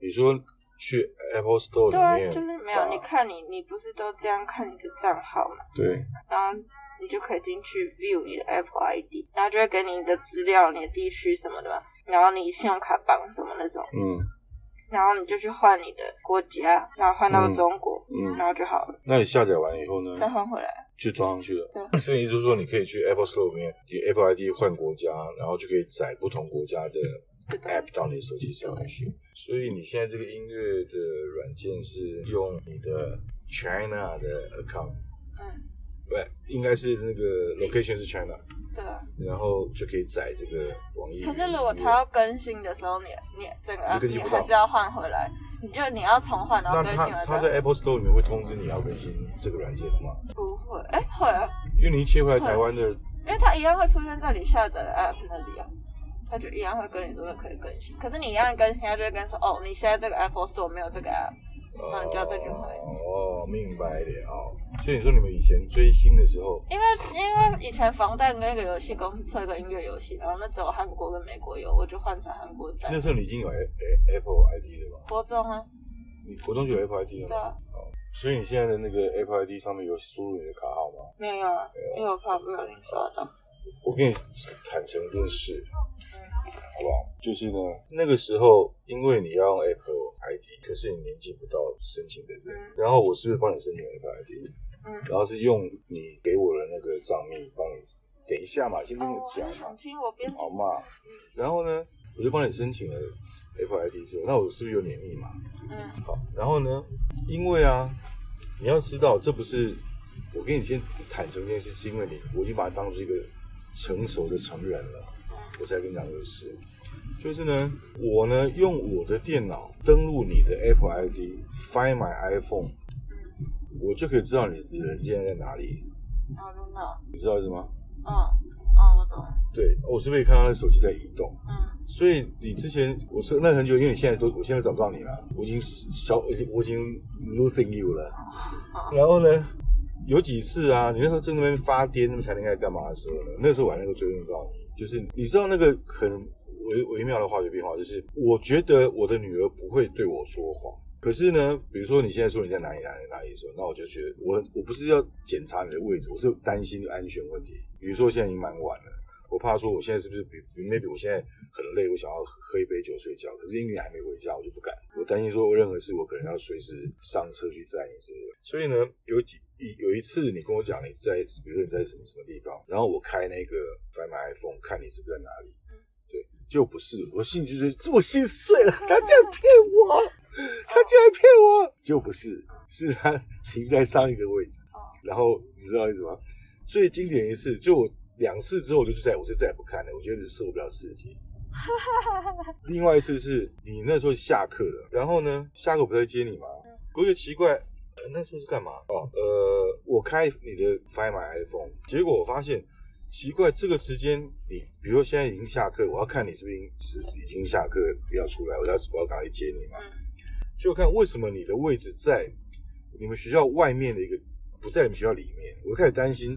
你说去 Apple Store 对啊，里面，就是没有。你看你，你不是都这样看你的账号嘛？对，然后你就可以进去 view 你的 Apple ID，然后就会给你你的资料、你的地区什么的嘛，然后你信用卡绑什么那种，嗯然后你就去换你的国家，然后换到嗯中国，嗯，然后就好了，那你下载完以后呢，再换回来。就装上去了。对，所以也就是说，你可以去 Apple Store 里面，以 Apple ID 换国家，然后就可以载不同国家的 App 到你手机上面去。所以你现在这个音乐的软件是用你的 China 的 account，嗯，不，应该是那个 location 是 China，对啊。然后就可以载这个网易云音乐。可是如果它要更新的时候，你你整个 app 还是要换回来，你就你要重换，然后那更新完再他他在 Apple Store 里面会通知你要更新这个软件的吗？不会，哎会啊，因为你一切回来台湾的，因为它一样会出现在你下载的 app 那里啊，它就一样会跟你说可以更新。可是你一样更新，他就会跟你说哦，你现在这个 Apple Store 没有这个 app，那你就要再去换一次。哦，明白了哦。所以你说你们以前追星的时候，因为因为以前防弹跟一个游戏公司出一个音乐游戏，然后那只有韩国跟美国有，我就换成韩国站那。时候你已经有 A A Apple ID 了吧？国中啊，你国中就有 Apple ID 了吗？对啊，哦，所以你现在的那个 Apple ID 上面有输入你的卡号吗？没有啊，因为我怕不小心刷到。我跟你坦诚一件事，好不好？就是呢，那个时候因为你要用 Apple ID，可是你年纪不到申请的人，嗯然后我是不是帮你申请 Apple ID？嗯，然后是用你给我的那个账密帮你，等一下嘛，先跟哦，我讲嘛我想，听我边好嘛？然后呢，我就帮你申请了 Apple ID 之后，那我是不是有你的密码？嗯好，然后呢，因为啊，你要知道，这不是我跟你先坦诚这件事，是因为你我已经把它当做一个成熟的成人了，我才跟你讲这个事。就是呢，我呢用我的电脑登录你的 Apple ID，Find My iPhone，嗯，我就可以知道你的人现在在哪里，哦，真的哦，你知道意思吗？嗯，哦，我懂，对，我是不是可以看到那手机在移动？嗯所以你之前我是那很久，因为你现在都我现在找不到你了，我已经小我已经我已经 losing you 了。然后呢，有几次啊，你那时候正在那边发癫，那么才能该干嘛的时候呢？那时候我还能够追问到你，就是你知道那个很微微妙的化学变化，就是我觉得我的女儿不会对我说谎。可是呢，比如说你现在说你在哪里哪里哪里的时候，那我就觉得我我不是要检查你的位置，我是担心安全问题。比如说现在已经蛮晚了，我怕说我现在是不是比比 maybe 我现在很累，我想要喝一杯酒睡觉，可是因为你还没回家，我就不敢。我担心说任何事我可能要随时上车去载你之类的。所以呢，有几有一次你跟我讲你在，比如说你在什么什么地方，然后我开那个 Find My iPhone 看你是不是在哪里，对，就不是，我心里就觉得这我心碎了，他竟然骗我，他竟然骗我，就不是，是他停在上一个位置，哦，然后你知道意思吗？最经典一次，就我两次之后，我就再我就再也不看了，我觉得受不了刺激。另外一次是你那时候下课了，然后呢，下课我不是在接你吗？嗯我觉得奇怪，呃那时候是干嘛？哦，呃，我开你的 Find My iPhone，结果我发现奇怪，这个时间你，比如说现在已经下课，我要看你是不是已经是已经下课，不要出来，我要我要赶快接你嘛。嗯就看为什么你的位置在你们学校外面的一个，不在你们学校里面，我就开始担心，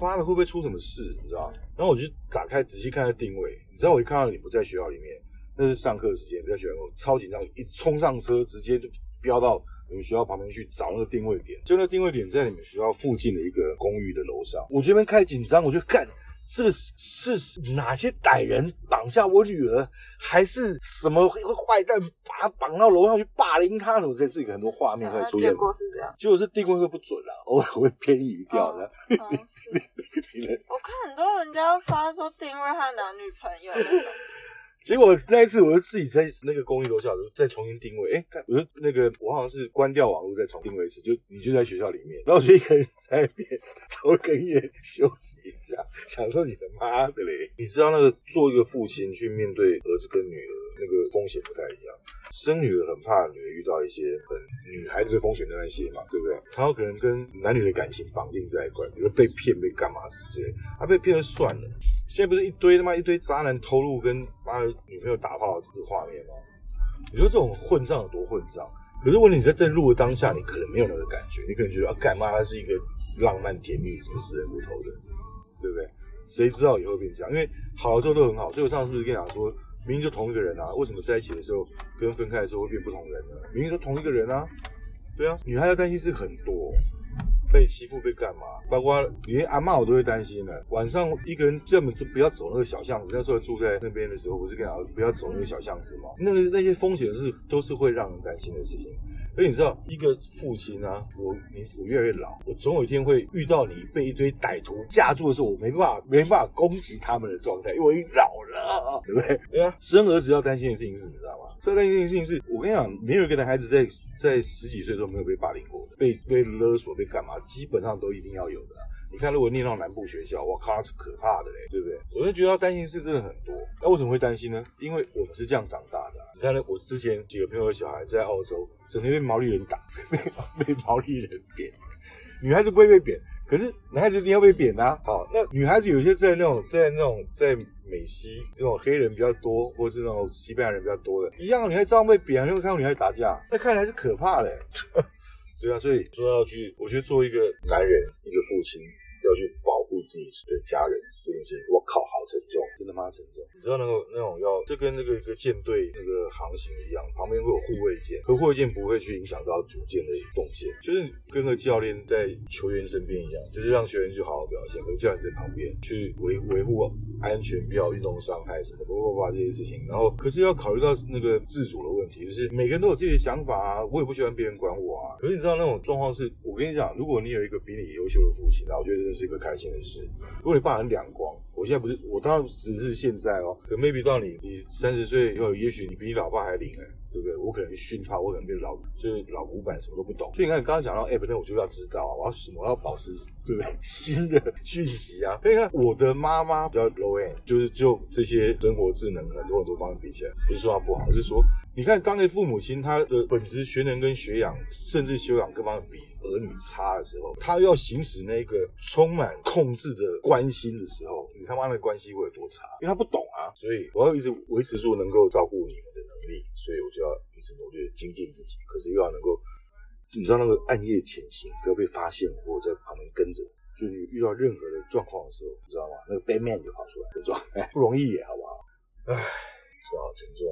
妈的会不会出什么事，你知道？然后我就打开仔细看下定位，你知道我一看到你不在学校里面，那是上课时间，不在学校，我超紧张，一冲上车直接就飙到你们学校旁边去找那个定位点，就那定位点在你们学校附近的一个公寓的楼上，我这边开紧张，我就干。是是哪些歹人绑架我女儿，还是什么坏蛋把她绑到楼上去霸凌她？什么这这个很多画面会出现结，果是这样，结果是定位会不准啊，偶尔会偏移掉的。我看很多人家发说定位他男女朋友那种，结果那一次，我就自己在那个公寓楼下，我就再重新定位。哎，看，我就那个我好像是关掉网络再重定位一次，就你就在学校里面，然后我就一个人在那边抽根烟休息一下，享受你的妈的嘞！你知道那个做一个父亲去面对儿子跟女儿那个风险不太一样。生女儿很怕女儿遇到一些很女孩子风险的那些嘛，对不对？她有可能跟男女的感情绑定在一块，比如被骗、被干嘛什么之类。她被骗了算了，现在不是一堆他妈一堆渣男偷录跟妈的女朋友打炮这个画面吗？你说这种混账有多混账？可是问题你在在录的当下，你可能没有那个感觉，你可能觉得啊，干妈她是一个浪漫甜蜜、什么死人骨头的，对不对？谁知道以后变这样？因为好了之后都很好，所以我上次不是跟你讲说，明明就同一个人啊，为什么在一起的时候跟分开的时候会变不同人呢？明明都同一个人啊，对啊，女孩要担心事很多。被欺负被干嘛？包括连阿妈我都会担心的。晚上一个人根本就不要走那个小巷子。那时候住在那边的时候，我是跟他不要走那个小巷子嘛。那个那些风险是都是会让人担心的事情。而你知道，一个父亲啊，我你我越来越老，我总有一天会遇到你被一堆歹徒架住的时候，我没办法没办法攻击他们的状态，因为我老了，啊啊对不对？对啊，生儿子要担心的事情是，你知道吗？最担心的事情是，我跟你讲，没有一个男孩子在在十几岁的时候没有被霸凌过的，被被勒索被干嘛，基本上都一定要有的。你看，如果念到南部学校，我靠，是可怕的嘞，对不对？我就觉得要担心事真的很多。那为什么会担心呢？因为我们是这样长大的。你看呢，我之前几个朋友的小孩在澳洲，整天被毛利人打，被被毛利人扁。女孩子不会被扁，可是男孩子一定要被贬呐。好，那女孩子有些在那种在那种在美西这种黑人比较多，或是那种西班牙人比较多的，一样，女孩子照样被扁。你会看到女孩子打架，那看起来是可怕的。对啊，所以说要去，我觉得作为一个男人，一个父亲。要去保护自己的家人这件事情，我靠，好沉重，真的吗？沉重。你知道那个那种要，这跟那个一个舰队那个航行一样，旁边会有护卫舰，可护卫舰不会去影响到主舰的动线，就是跟个教练在球员身边一样，就是让球员去好好表现，和教练在旁边去维维护安全，不要运动伤害什么，不不不这些事情。然后，可是要考虑到那个自主的问题，就是每个人都有自己的想法啊，我也不喜欢别人管我啊。可是你知道那种状况是，我跟你讲，如果你有一个比你优秀的父亲，那我觉得这是。是一个开心的事。如果你爸很两光，我现在不是，我当然只是现在哦，可 maybe 到你你三十岁以后，也许你比你老爸还灵哎，对不对？我可能训他，我可能变老，就是老古板，什么都不懂。所以你看，刚刚讲到 app，那我就要知道啊，我要什么，我要保持对不对？新的讯息啊。所以看，我的妈妈比较 low end，就是就这些生活智能很多很多方面比起来，不是说她不好，是说你看，当个父母亲，他的本质学能跟学养，甚至修养各方面比。儿女差的时候，他要行使那个充满控制的关心的时候，你他妈的关系会有多差？因为他不懂啊，所以我要一直维持住能够照顾你们的能力，所以我就要一直努力的精进自己。可是又要能够，你知道那个暗夜潜行，不要被发现，或者在旁边跟着。就你遇到任何的状况的时候，你知道吗？那个 Batman 就跑出来，这状态不容易，好不好？唉，说好沉重。